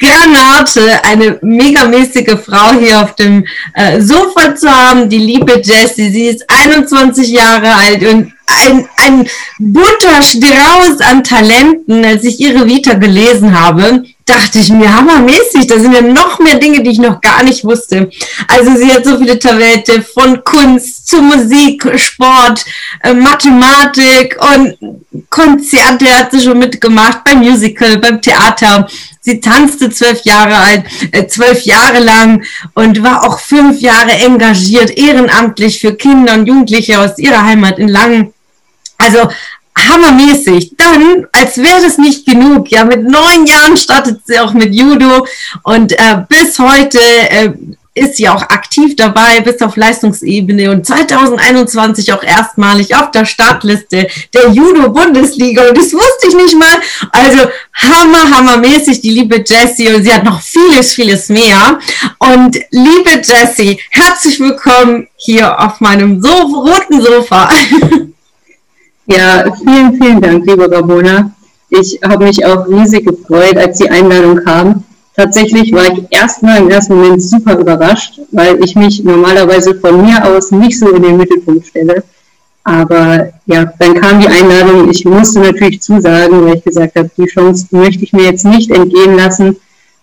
Granate, eine megamäßige Frau hier auf dem äh, Sofa zu haben, die liebe Jessie. Sie ist 21 Jahre alt und ein, ein bunter Strauß an Talenten. Als ich ihre Vita gelesen habe, dachte ich mir, hammermäßig, da sind ja noch mehr Dinge, die ich noch gar nicht wusste. Also sie hat so viele Talente von Kunst zu Musik, Sport, äh, Mathematik und Konzerte hat sie schon mitgemacht, beim Musical, beim Theater. Sie tanzte zwölf Jahre alt, äh, zwölf Jahre lang und war auch fünf Jahre engagiert, ehrenamtlich für Kinder und Jugendliche aus ihrer Heimat in Langen. Also hammermäßig. Dann, als wäre das nicht genug, ja, mit neun Jahren startet sie auch mit Judo und äh, bis heute äh, ist sie auch aktiv dabei bis auf Leistungsebene und 2021 auch erstmalig auf der Startliste der Judo-Bundesliga und das wusste ich nicht mal. Also hammer, hammermäßig, die liebe Jessie und sie hat noch vieles, vieles mehr. Und liebe Jessie, herzlich willkommen hier auf meinem so roten Sofa. Ja, vielen, vielen Dank, liebe Ramona. Ich habe mich auch riesig gefreut, als die Einladung kam. Tatsächlich war ich erstmal im ersten Moment super überrascht, weil ich mich normalerweise von mir aus nicht so in den Mittelpunkt stelle. Aber ja, dann kam die Einladung. Ich musste natürlich zusagen, weil ich gesagt habe, die Chance möchte ich mir jetzt nicht entgehen lassen.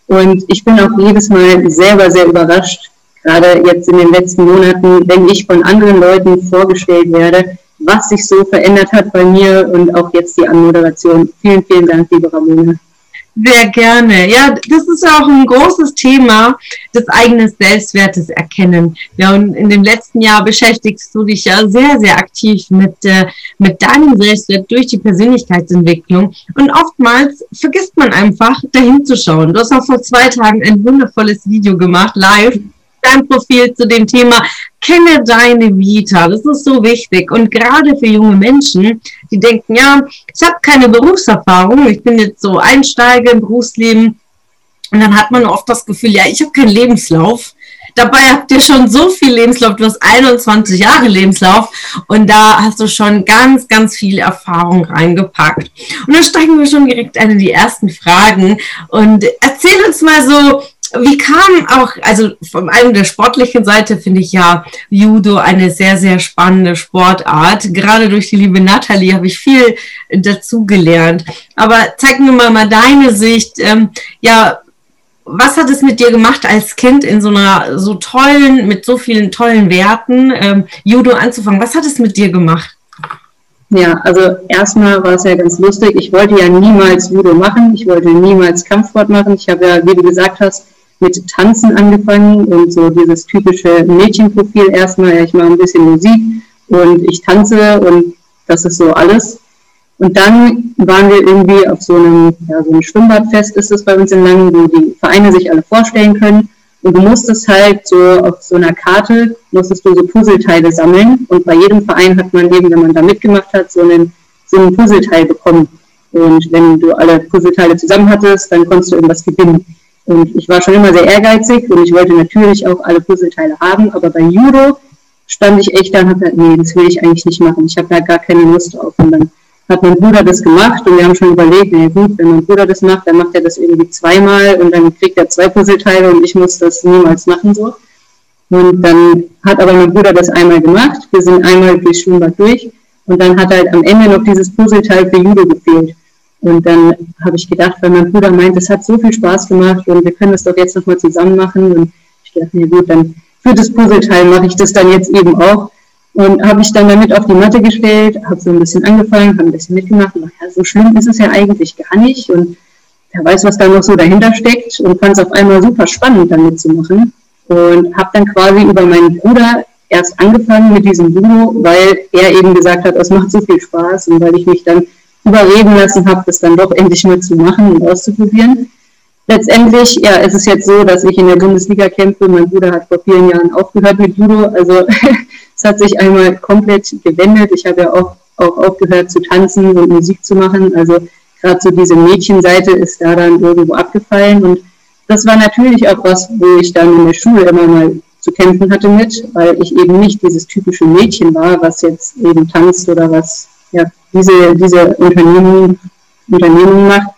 Und ich bin auch jedes Mal selber sehr überrascht, gerade jetzt in den letzten Monaten, wenn ich von anderen Leuten vorgestellt werde, was sich so verändert hat bei mir und auch jetzt die Anmoderation. Vielen, vielen Dank, liebe Ramona. Sehr gerne. Ja, das ist ja auch ein großes Thema des eigenen Selbstwertes erkennen. Ja, und in dem letzten Jahr beschäftigst du dich ja sehr, sehr aktiv mit, äh, mit deinem Selbstwert durch die Persönlichkeitsentwicklung. Und oftmals vergisst man einfach, dahin zu schauen. Du hast auch vor zwei Tagen ein wundervolles Video gemacht, live, dein Profil zu dem Thema Kenne deine Vita. Das ist so wichtig. Und gerade für junge Menschen, die denken, ja, ich habe keine Berufserfahrung, ich bin jetzt so Einsteiger im Berufsleben. Und dann hat man oft das Gefühl, ja, ich habe keinen Lebenslauf. Dabei habt ihr schon so viel Lebenslauf, du hast 21 Jahre Lebenslauf und da hast du schon ganz, ganz viel Erfahrung reingepackt. Und dann steigen wir schon direkt eine die ersten Fragen und erzähl uns mal so, wie kam auch, also von einem der sportlichen Seite finde ich ja Judo eine sehr, sehr spannende Sportart. Gerade durch die liebe Nathalie habe ich viel dazu gelernt. Aber zeig mir mal, mal deine Sicht. Ähm, ja, was hat es mit dir gemacht als Kind in so einer so tollen, mit so vielen tollen Werten, ähm, Judo anzufangen? Was hat es mit dir gemacht? Ja, also erstmal war es ja ganz lustig. Ich wollte ja niemals Judo machen. Ich wollte niemals Kampfsport machen. Ich habe ja, wie du gesagt hast, mit Tanzen angefangen und so dieses typische Mädchenprofil erstmal, ja, ich mache ein bisschen Musik und ich tanze und das ist so alles. Und dann waren wir irgendwie auf so einem, ja, so einem Schwimmbadfest ist es bei uns in Langen, wo die Vereine sich alle vorstellen können. Und du musstest halt so auf so einer Karte, musstest du so Puzzleteile sammeln. Und bei jedem Verein hat man eben, wenn man da mitgemacht hat, so einen, so einen Puzzleteil bekommen. Und wenn du alle Puzzleteile zusammen hattest, dann konntest du irgendwas gewinnen. Und ich war schon immer sehr ehrgeizig und ich wollte natürlich auch alle Puzzleteile haben, aber bei Judo stand ich echt da und habe gesagt, nee, das will ich eigentlich nicht machen. Ich habe da gar keine Lust drauf. Und dann hat mein Bruder das gemacht und wir haben schon überlegt, na gut, wenn mein Bruder das macht, dann macht er das irgendwie zweimal und dann kriegt er zwei Puzzleteile und ich muss das niemals machen so. Und dann hat aber mein Bruder das einmal gemacht. Wir sind einmal durchs Schwimmbad durch und dann hat halt am Ende noch dieses Puzzleteil für Judo gefehlt. Und dann habe ich gedacht, weil mein Bruder meint, es hat so viel Spaß gemacht und wir können das doch jetzt nochmal zusammen machen. Und ich dachte, nee, gut, dann für das Puzzleteil mache ich das dann jetzt eben auch. Und habe ich dann damit auf die Matte gestellt, habe so ein bisschen angefangen, habe ein bisschen mitgemacht und dachte, ja, so schlimm ist es ja eigentlich gar nicht. Und wer weiß, was da noch so dahinter steckt und fand es auf einmal super spannend, damit zu machen. Und habe dann quasi über meinen Bruder erst angefangen mit diesem Judo, weil er eben gesagt hat, es macht so viel Spaß und weil ich mich dann überreden lassen habe, das dann doch endlich mal zu machen und auszuprobieren. Letztendlich, ja, ist es jetzt so, dass ich in der Bundesliga kämpfe. Mein Bruder hat vor vielen Jahren aufgehört mit Judo. Also es hat sich einmal komplett gewendet. Ich habe ja auch auch aufgehört zu tanzen und Musik zu machen. Also gerade so diese Mädchenseite ist da dann irgendwo abgefallen. Und das war natürlich auch was, wo ich dann in der Schule immer mal zu kämpfen hatte mit, weil ich eben nicht dieses typische Mädchen war, was jetzt eben tanzt oder was ja, diese, diese Unternehmung, Unternehmung macht,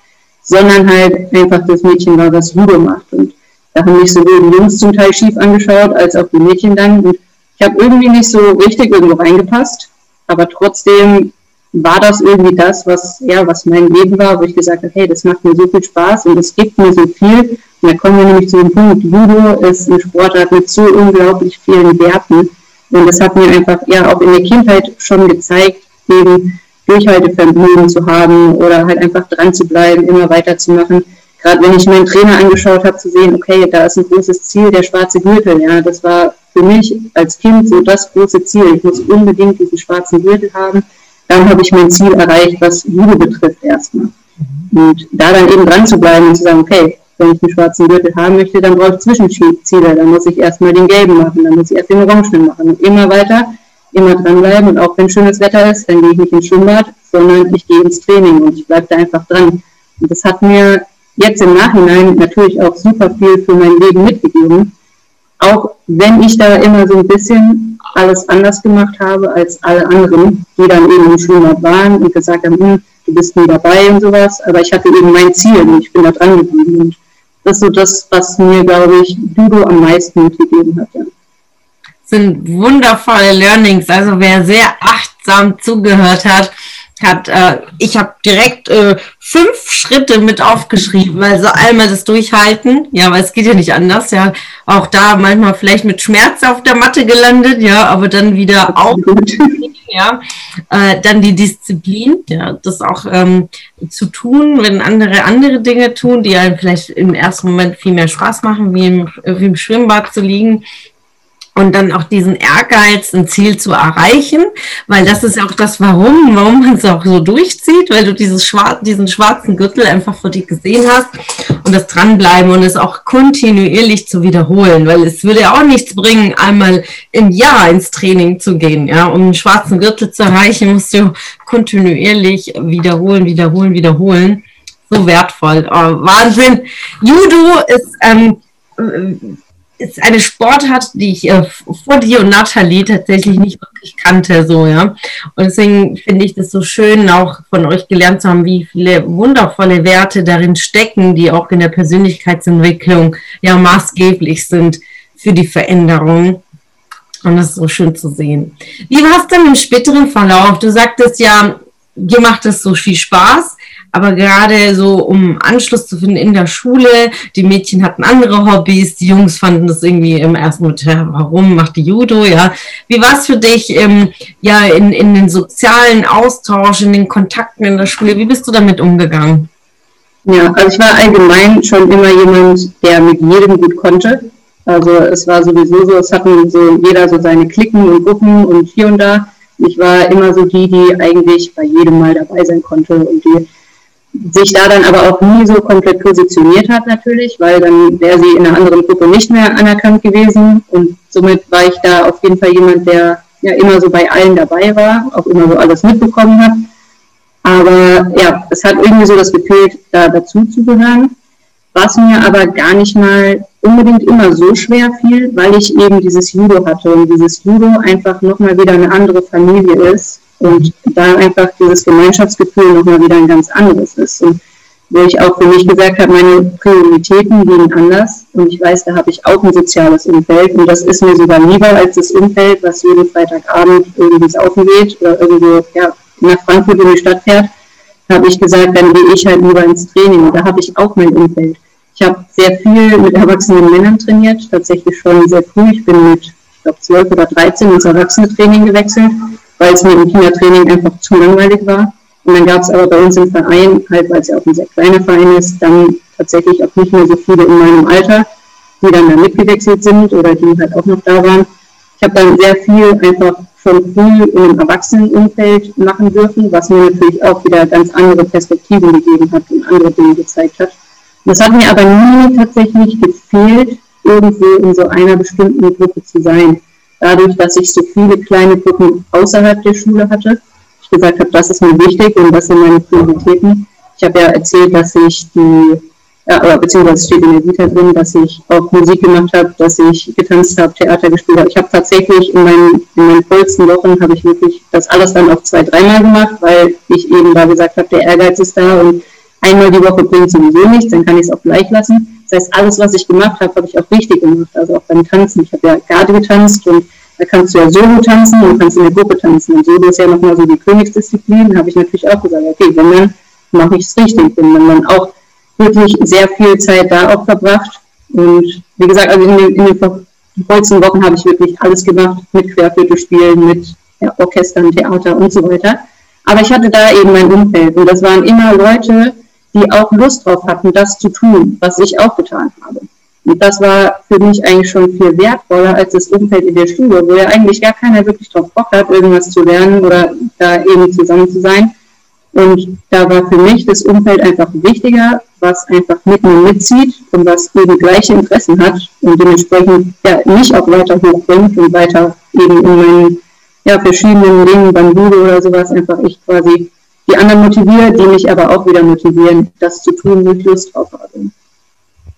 sondern halt einfach das Mädchen war, was Judo macht. Und da haben mich sowohl die Jungs zum Teil schief angeschaut, als auch die Mädchen dann. Und ich habe irgendwie nicht so richtig irgendwo reingepasst, aber trotzdem war das irgendwie das, was, ja, was mein Leben war, wo ich gesagt habe, hey, das macht mir so viel Spaß und es gibt mir so viel. Und da kommen wir nämlich zu dem Punkt, Judo ist ein Sportart mit so unglaublich vielen Werten. Und das hat mir einfach ja auch in der Kindheit schon gezeigt, eben Durchhaltevermögen zu haben oder halt einfach dran zu bleiben, immer weiterzumachen. Gerade wenn ich meinen Trainer angeschaut habe, zu sehen, okay, da ist ein großes Ziel, der schwarze Gürtel. Ja, das war für mich als Kind so das große Ziel. Ich muss unbedingt diesen schwarzen Gürtel haben dann habe ich mein Ziel erreicht, was Judo betrifft erstmal. Und da dann eben dran zu bleiben und zu sagen, okay, wenn ich einen schwarzen Gürtel haben möchte, dann brauche ich Zwischenziele, dann muss ich erstmal den gelben machen, dann muss ich erst den orangenen machen und immer weiter, immer dranbleiben und auch wenn schönes Wetter ist, dann gehe ich nicht ins Schwimmbad, sondern ich gehe ins Training und ich bleibe da einfach dran. Und das hat mir jetzt im Nachhinein natürlich auch super viel für mein Leben mitgegeben, auch wenn ich da immer so ein bisschen alles anders gemacht habe als alle anderen, die dann eben im Schwimmbad waren und gesagt haben, hm, du bist nie dabei und sowas, aber ich hatte eben mein Ziel und ich bin da dran geblieben. Und das ist so das, was mir, glaube ich, Judo am meisten mitgegeben hat. Ja. Sind wundervolle Learnings. Also wer sehr achtsam zugehört hat, hat, äh, ich habe direkt äh, fünf Schritte mit aufgeschrieben, also einmal das Durchhalten, ja, weil es geht ja nicht anders, ja, auch da manchmal vielleicht mit Schmerz auf der Matte gelandet, ja, aber dann wieder auf, ja, äh, dann die Disziplin, ja, das auch ähm, zu tun, wenn andere andere Dinge tun, die einem vielleicht im ersten Moment viel mehr Spaß machen, wie im, wie im Schwimmbad zu liegen, und dann auch diesen Ehrgeiz, ein Ziel zu erreichen, weil das ist auch das Warum, warum man es auch so durchzieht, weil du dieses Schwar diesen schwarzen Gürtel einfach vor dir gesehen hast und das dranbleiben und es auch kontinuierlich zu wiederholen, weil es würde ja auch nichts bringen, einmal im Jahr ins Training zu gehen, ja, um einen schwarzen Gürtel zu erreichen, musst du kontinuierlich wiederholen, wiederholen, wiederholen. So wertvoll. Oh, Wahnsinn. Judo ist ähm, ist eine Sportart, die ich äh, vor dir und Nathalie tatsächlich nicht wirklich kannte, so, ja. Und deswegen finde ich das so schön, auch von euch gelernt zu haben, wie viele wundervolle Werte darin stecken, die auch in der Persönlichkeitsentwicklung ja maßgeblich sind für die Veränderung. Und das ist so schön zu sehen. Wie war es denn im späteren Verlauf? Du sagtest ja, dir macht es so viel Spaß. Aber gerade so, um Anschluss zu finden in der Schule, die Mädchen hatten andere Hobbys, die Jungs fanden das irgendwie im ersten Moment, warum macht die Judo, ja. Wie war es für dich, ähm, ja, in, in den sozialen Austausch, in den Kontakten in der Schule, wie bist du damit umgegangen? Ja, also ich war allgemein schon immer jemand, der mit jedem gut konnte. Also es war sowieso so, es hatten so jeder so seine Klicken und Gruppen und hier und da. Ich war immer so die, die eigentlich bei jedem Mal dabei sein konnte und die sich da dann aber auch nie so komplett positioniert hat natürlich, weil dann wäre sie in einer anderen Gruppe nicht mehr anerkannt gewesen und somit war ich da auf jeden Fall jemand, der ja immer so bei allen dabei war, auch immer so alles mitbekommen hat. Aber ja, es hat irgendwie so das Gefühl, da dazu zu gehören, was mir aber gar nicht mal unbedingt immer so schwer fiel, weil ich eben dieses Judo hatte und dieses Judo einfach nochmal wieder eine andere Familie ist und da einfach dieses Gemeinschaftsgefühl nochmal wieder ein ganz anderes ist. Und wo ich auch für mich gesagt habe, meine Prioritäten liegen anders und ich weiß, da habe ich auch ein soziales Umfeld und das ist mir sogar lieber als das Umfeld, was jeden Freitagabend irgendwie saufen geht oder irgendwo ja, nach Frankfurt in die Stadt fährt, habe ich gesagt, dann gehe ich halt lieber ins Training und da habe ich auch mein Umfeld. Ich habe sehr viel mit erwachsenen Männern trainiert, tatsächlich schon sehr früh. Ich bin mit, ich glaube, 12 oder 13 ins Erwachsene-Training gewechselt weil es mir im Kindertraining einfach zu langweilig war. Und dann gab es aber bei uns im Verein, halt weil es ja auch ein sehr kleiner Verein ist, dann tatsächlich auch nicht mehr so viele in meinem Alter, die dann da mitgewechselt sind oder die halt auch noch da waren. Ich habe dann sehr viel einfach schon früh in einem Erwachsenenumfeld machen dürfen, was mir natürlich auch wieder ganz andere Perspektiven gegeben hat und andere Dinge gezeigt hat. Das hat mir aber nie tatsächlich gefehlt, irgendwo in so einer bestimmten Gruppe zu sein dadurch, dass ich so viele kleine Gruppen außerhalb der Schule hatte. Ich gesagt habe, das ist mir wichtig und das sind meine Prioritäten. Ich habe ja erzählt, dass ich die, ja, beziehungsweise steht in der Vita drin, dass ich auch Musik gemacht habe, dass ich getanzt habe, Theater gespielt habe. Ich habe tatsächlich in meinen, in meinen vollsten Wochen habe ich wirklich das alles dann auch zwei, dreimal gemacht, weil ich eben da gesagt habe, der Ehrgeiz ist da und einmal die Woche bringt sowieso nichts, dann kann ich es auch gleich lassen. Das heißt, alles, was ich gemacht habe, habe ich auch richtig gemacht. Also auch beim Tanzen. Ich habe ja Garde getanzt und da kannst du ja Solo tanzen und kannst in der Gruppe tanzen. Und Solo ist ja nochmal so die Königsdisziplin. Da habe ich natürlich auch gesagt, okay, wenn dann mache ich es richtig. Und dann, dann auch wirklich sehr viel Zeit da auch verbracht. Und wie gesagt, also in den, in den vollsten Wochen habe ich wirklich alles gemacht, mit Querflöte mit ja, Orchestern, Theater und so weiter. Aber ich hatte da eben mein Umfeld und das waren immer Leute, die auch Lust drauf hatten, das zu tun, was ich auch getan habe. Und das war für mich eigentlich schon viel wertvoller als das Umfeld in der Schule, wo ja eigentlich gar keiner wirklich drauf Bock hat, irgendwas zu lernen oder da eben zusammen zu sein. Und da war für mich das Umfeld einfach wichtiger, was einfach mit mir mitzieht und was eben gleiche Interessen hat und dementsprechend ja, mich auch weiter hochbringt und weiter eben in meinen ja, verschiedenen Dingen beim Judo oder sowas einfach ich quasi die anderen motiviere, die mich aber auch wieder motivieren, das zu tun, wo ich Lust drauf habe.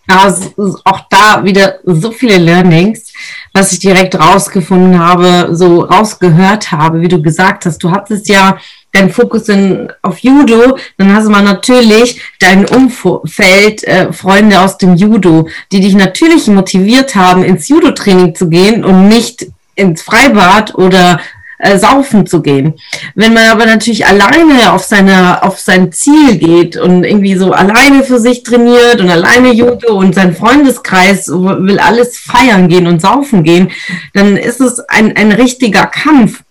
Ja, auch da wieder so viele Learnings, was ich direkt rausgefunden habe, so rausgehört habe, wie du gesagt hast. Du hattest ja deinen Fokus in, auf Judo, dann hast du mal natürlich dein Umfeld, äh, Freunde aus dem Judo, die dich natürlich motiviert haben, ins Judo-Training zu gehen und nicht ins Freibad oder äh, saufen zu gehen. Wenn man aber natürlich alleine auf seine, auf sein Ziel geht und irgendwie so alleine für sich trainiert und alleine Judo und sein Freundeskreis will alles feiern gehen und saufen gehen, dann ist es ein, ein richtiger Kampf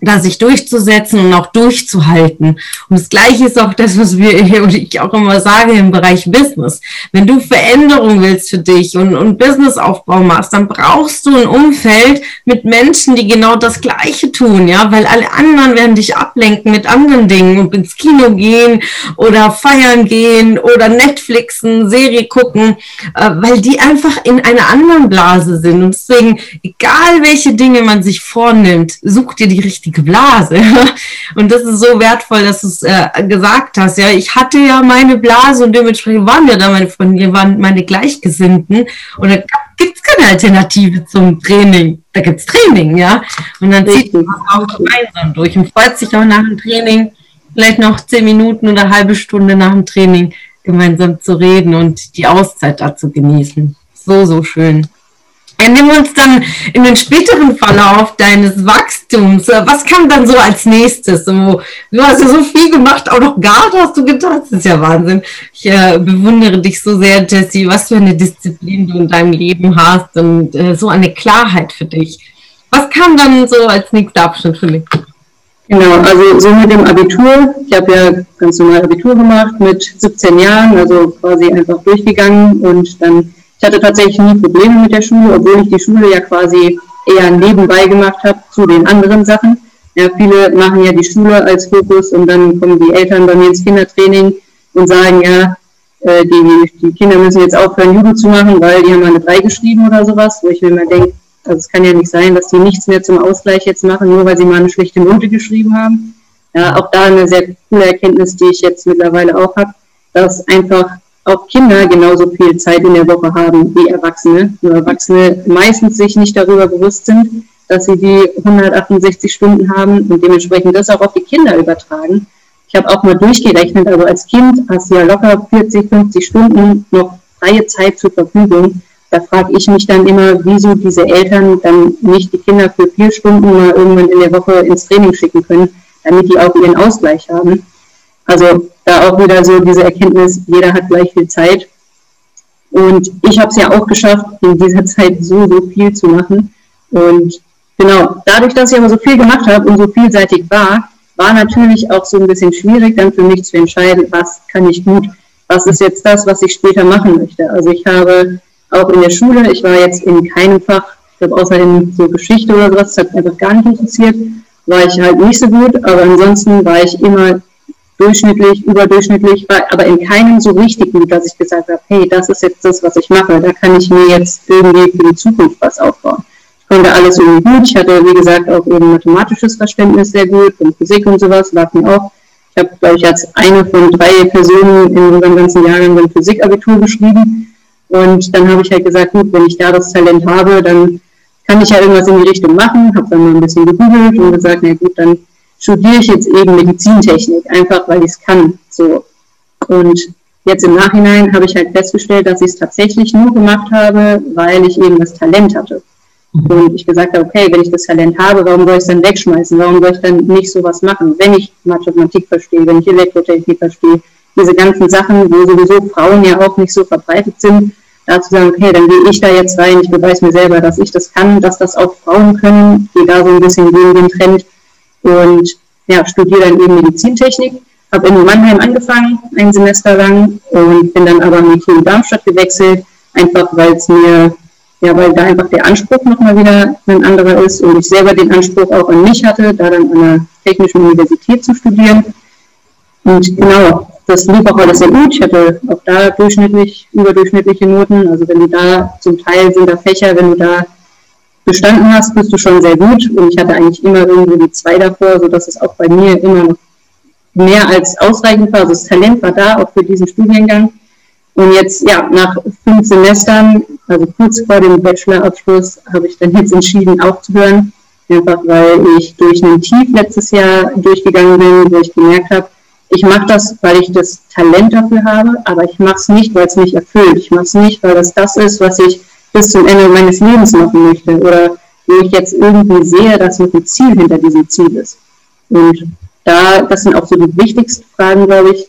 da sich durchzusetzen und auch durchzuhalten. Und das Gleiche ist auch das, was wir hier und ich auch immer sage im Bereich Business. Wenn du Veränderung willst für dich und, und Businessaufbau machst, dann brauchst du ein Umfeld mit Menschen, die genau das Gleiche tun, ja, weil alle anderen werden dich ablenken mit anderen Dingen und ins Kino gehen oder feiern gehen oder Netflixen, Serie gucken, äh, weil die einfach in einer anderen Blase sind. Und deswegen, egal welche Dinge man sich vornimmt, such dir die richtige richtige Blase. Und das ist so wertvoll, dass du es äh, gesagt hast. Ja, ich hatte ja meine Blase und dementsprechend waren wir da meine Freunde, waren meine Gleichgesinnten. Und da gibt es keine Alternative zum Training. Da gibt es Training, ja. Und dann zieht man auch gemeinsam durch und freut sich auch nach dem Training, vielleicht noch zehn Minuten oder halbe Stunde nach dem Training gemeinsam zu reden und die Auszeit dazu genießen. So, so schön. Ja, nimm uns dann in den späteren Verlauf deines Wachstums. Was kam dann so als nächstes? Du hast ja so viel gemacht, auch noch Garde hast du getan. Das ist ja Wahnsinn. Ich äh, bewundere dich so sehr, Jessie, was für eine Disziplin du in deinem Leben hast und äh, so eine Klarheit für dich. Was kam dann so als nächster Abschnitt für dich? Genau, also so mit dem Abitur. Ich habe ja ganz normal Abitur gemacht mit 17 Jahren, also quasi einfach durchgegangen und dann ich hatte tatsächlich nie Probleme mit der Schule, obwohl ich die Schule ja quasi eher nebenbei gemacht habe zu den anderen Sachen. Ja, viele machen ja die Schule als Fokus und dann kommen die Eltern bei mir ins Kindertraining und sagen, ja, äh, die, die Kinder müssen jetzt aufhören, Judo zu machen, weil die haben eine 3 geschrieben oder sowas, wo ich mir immer denke, also es kann ja nicht sein, dass die nichts mehr zum Ausgleich jetzt machen, nur weil sie mal eine schlechte Note geschrieben haben. Ja, auch da eine sehr coole Erkenntnis, die ich jetzt mittlerweile auch habe, dass einfach auch Kinder genauso viel Zeit in der Woche haben wie Erwachsene. Nur Erwachsene meistens sich nicht darüber bewusst sind, dass sie die 168 Stunden haben und dementsprechend das auch auf die Kinder übertragen. Ich habe auch mal durchgerechnet, also als Kind hast du ja locker 40, 50 Stunden noch freie Zeit zur Verfügung. Da frage ich mich dann immer, wieso diese Eltern dann nicht die Kinder für vier Stunden mal irgendwann in der Woche ins Training schicken können, damit die auch ihren Ausgleich haben. Also da auch wieder so diese Erkenntnis, jeder hat gleich viel Zeit. Und ich habe es ja auch geschafft, in dieser Zeit so, so viel zu machen. Und genau, dadurch, dass ich aber so viel gemacht habe und so vielseitig war, war natürlich auch so ein bisschen schwierig, dann für mich zu entscheiden, was kann ich gut, was ist jetzt das, was ich später machen möchte. Also ich habe auch in der Schule, ich war jetzt in keinem Fach, ich glaube außerdem so Geschichte oder sowas, das hat mich einfach gar nicht interessiert, war ich halt nicht so gut, aber ansonsten war ich immer durchschnittlich, überdurchschnittlich, aber in keinem so richtig gut, dass ich gesagt habe, hey, das ist jetzt das, was ich mache. Da kann ich mir jetzt irgendwie für die Zukunft was aufbauen. Ich konnte alles irgendwie gut. Ich hatte, wie gesagt, auch eben mathematisches Verständnis sehr gut und Physik und sowas lag auch. Ich habe, glaube ich, als eine von drei Personen in unserem ganzen Jahrgang ein Physikabitur geschrieben. Und dann habe ich halt gesagt, gut, wenn ich da das Talent habe, dann kann ich ja irgendwas in die Richtung machen. Habe dann mal ein bisschen gegoogelt und gesagt, na gut, dann studiere ich jetzt eben Medizintechnik, einfach weil ich es kann. So. Und jetzt im Nachhinein habe ich halt festgestellt, dass ich es tatsächlich nur gemacht habe, weil ich eben das Talent hatte. Und ich gesagt habe, okay, wenn ich das Talent habe, warum soll ich es dann wegschmeißen? Warum soll ich dann nicht sowas machen, wenn ich Mathematik verstehe, wenn ich Elektrotechnik verstehe? Diese ganzen Sachen, wo sowieso Frauen ja auch nicht so verbreitet sind, da zu sagen, okay, dann gehe ich da jetzt rein, ich beweise mir selber, dass ich das kann, dass das auch Frauen können, gehe da so ein bisschen gegen den Trend und ja, studiere dann eben Medizintechnik. Habe in Mannheim angefangen, ein Semester lang, und bin dann aber an die TU Darmstadt gewechselt, einfach weil es mir ja, weil da einfach der Anspruch nochmal wieder ein anderer ist und ich selber den Anspruch auch an mich hatte, da dann an einer technischen Universität zu studieren. Und genau, das lief auch alles sehr gut. Ich hatte auch da durchschnittlich, überdurchschnittliche Noten. Also wenn du da zum Teil sind da Fächer, wenn du da bestanden hast, bist du schon sehr gut. Und ich hatte eigentlich immer irgendwie die zwei davor, sodass es auch bei mir immer noch mehr als ausreichend war. Also das Talent war da, auch für diesen Studiengang. Und jetzt, ja, nach fünf Semestern, also kurz vor dem Bachelorabschluss, habe ich dann jetzt entschieden aufzuhören. Einfach weil ich durch ein Tief letztes Jahr durchgegangen bin, wo ich gemerkt habe, ich mache das, weil ich das Talent dafür habe, aber ich mache es nicht, weil es mich erfüllt. Ich mache es nicht, weil das das ist, was ich bis zum Ende meines Lebens machen möchte oder wo ich jetzt irgendwie sehe, dass noch ein Ziel hinter diesem Ziel ist. Und da, das sind auch so die wichtigsten Fragen, glaube ich,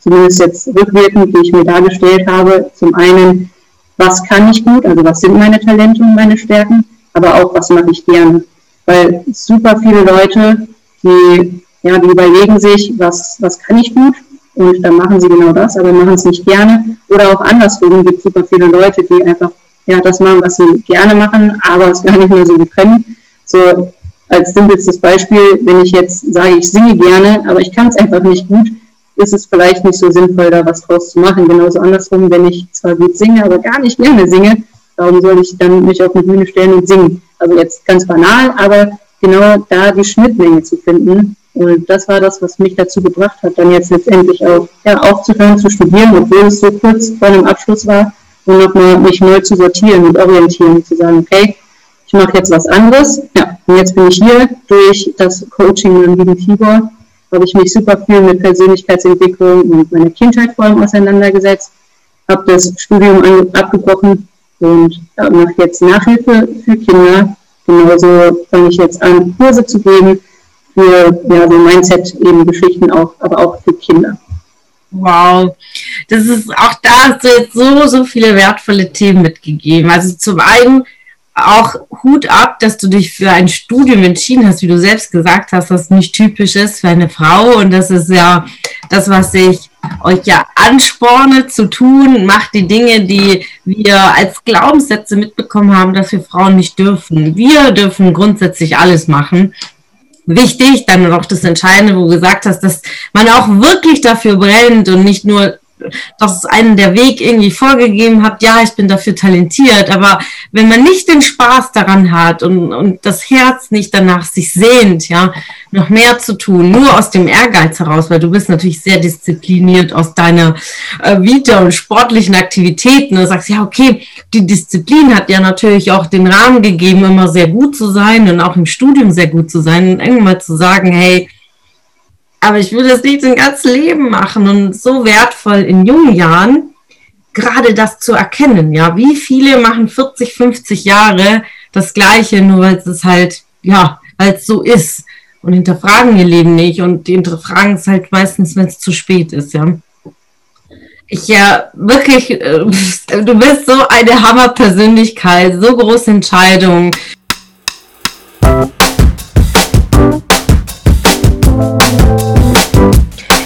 zumindest jetzt rückwirkend, die ich mir dargestellt habe. Zum einen, was kann ich gut, also was sind meine Talente und meine Stärken, aber auch, was mache ich gerne. Weil super viele Leute, die, ja, die überlegen sich, was, was kann ich gut und dann machen sie genau das, aber machen es nicht gerne. Oder auch andersrum gibt es super viele Leute, die einfach ja, das machen, was sie gerne machen, aber es gar nicht mehr so gut. So als simpelstes Beispiel, wenn ich jetzt sage, ich singe gerne, aber ich kann es einfach nicht gut, ist es vielleicht nicht so sinnvoll, da was draus zu machen. Genauso andersrum, wenn ich zwar gut singe, aber gar nicht gerne singe, warum soll ich dann mich auf eine Bühne stellen und singen? Also jetzt ganz banal, aber genau da die Schnittmenge zu finden. Und das war das, was mich dazu gebracht hat, dann jetzt letztendlich auch ja, aufzuhören zu studieren, obwohl es so kurz vor einem Abschluss war, und nochmal mich neu zu sortieren und orientieren, zu sagen, okay, ich mache jetzt was anderes. Ja, und jetzt bin ich hier durch das Coaching und lieben Tibor habe ich mich super viel mit Persönlichkeitsentwicklung und meiner Kindheit vor allem auseinandergesetzt, habe das Studium abgebrochen und mache jetzt Nachhilfe für Kinder. Genauso fange ich jetzt an, Kurse zu geben für ja, so Mindset eben Geschichten auch, aber auch für Kinder. Wow, das ist auch da hast du jetzt so, so viele wertvolle Themen mitgegeben. Also zum einen auch Hut ab, dass du dich für ein Studium entschieden hast, wie du selbst gesagt hast, das nicht typisch ist für eine Frau. Und das ist ja das, was ich euch ja ansporne zu tun. Macht die Dinge, die wir als Glaubenssätze mitbekommen haben, dass wir Frauen nicht dürfen. Wir dürfen grundsätzlich alles machen. Wichtig, dann noch das Entscheidende, wo du gesagt hast, dass man auch wirklich dafür brennt und nicht nur dass einen der Weg irgendwie vorgegeben hat, ja, ich bin dafür talentiert, aber wenn man nicht den Spaß daran hat und, und das Herz nicht danach sich sehnt, ja, noch mehr zu tun, nur aus dem Ehrgeiz heraus, weil du bist natürlich sehr diszipliniert aus deiner äh, Vita und sportlichen Aktivitäten und sagst, ja, okay, die Disziplin hat ja natürlich auch den Rahmen gegeben, immer sehr gut zu sein und auch im Studium sehr gut zu sein und irgendwann mal zu sagen, hey, aber ich will das nicht ein ganzes Leben machen und so wertvoll in jungen Jahren, gerade das zu erkennen, ja, wie viele machen 40, 50 Jahre das Gleiche, nur weil es halt, ja, weil es so ist und hinterfragen ihr Leben nicht und die hinterfragen es halt meistens, wenn es zu spät ist, ja. Ich ja wirklich, äh, du bist so eine Hammerpersönlichkeit, so große Entscheidungen.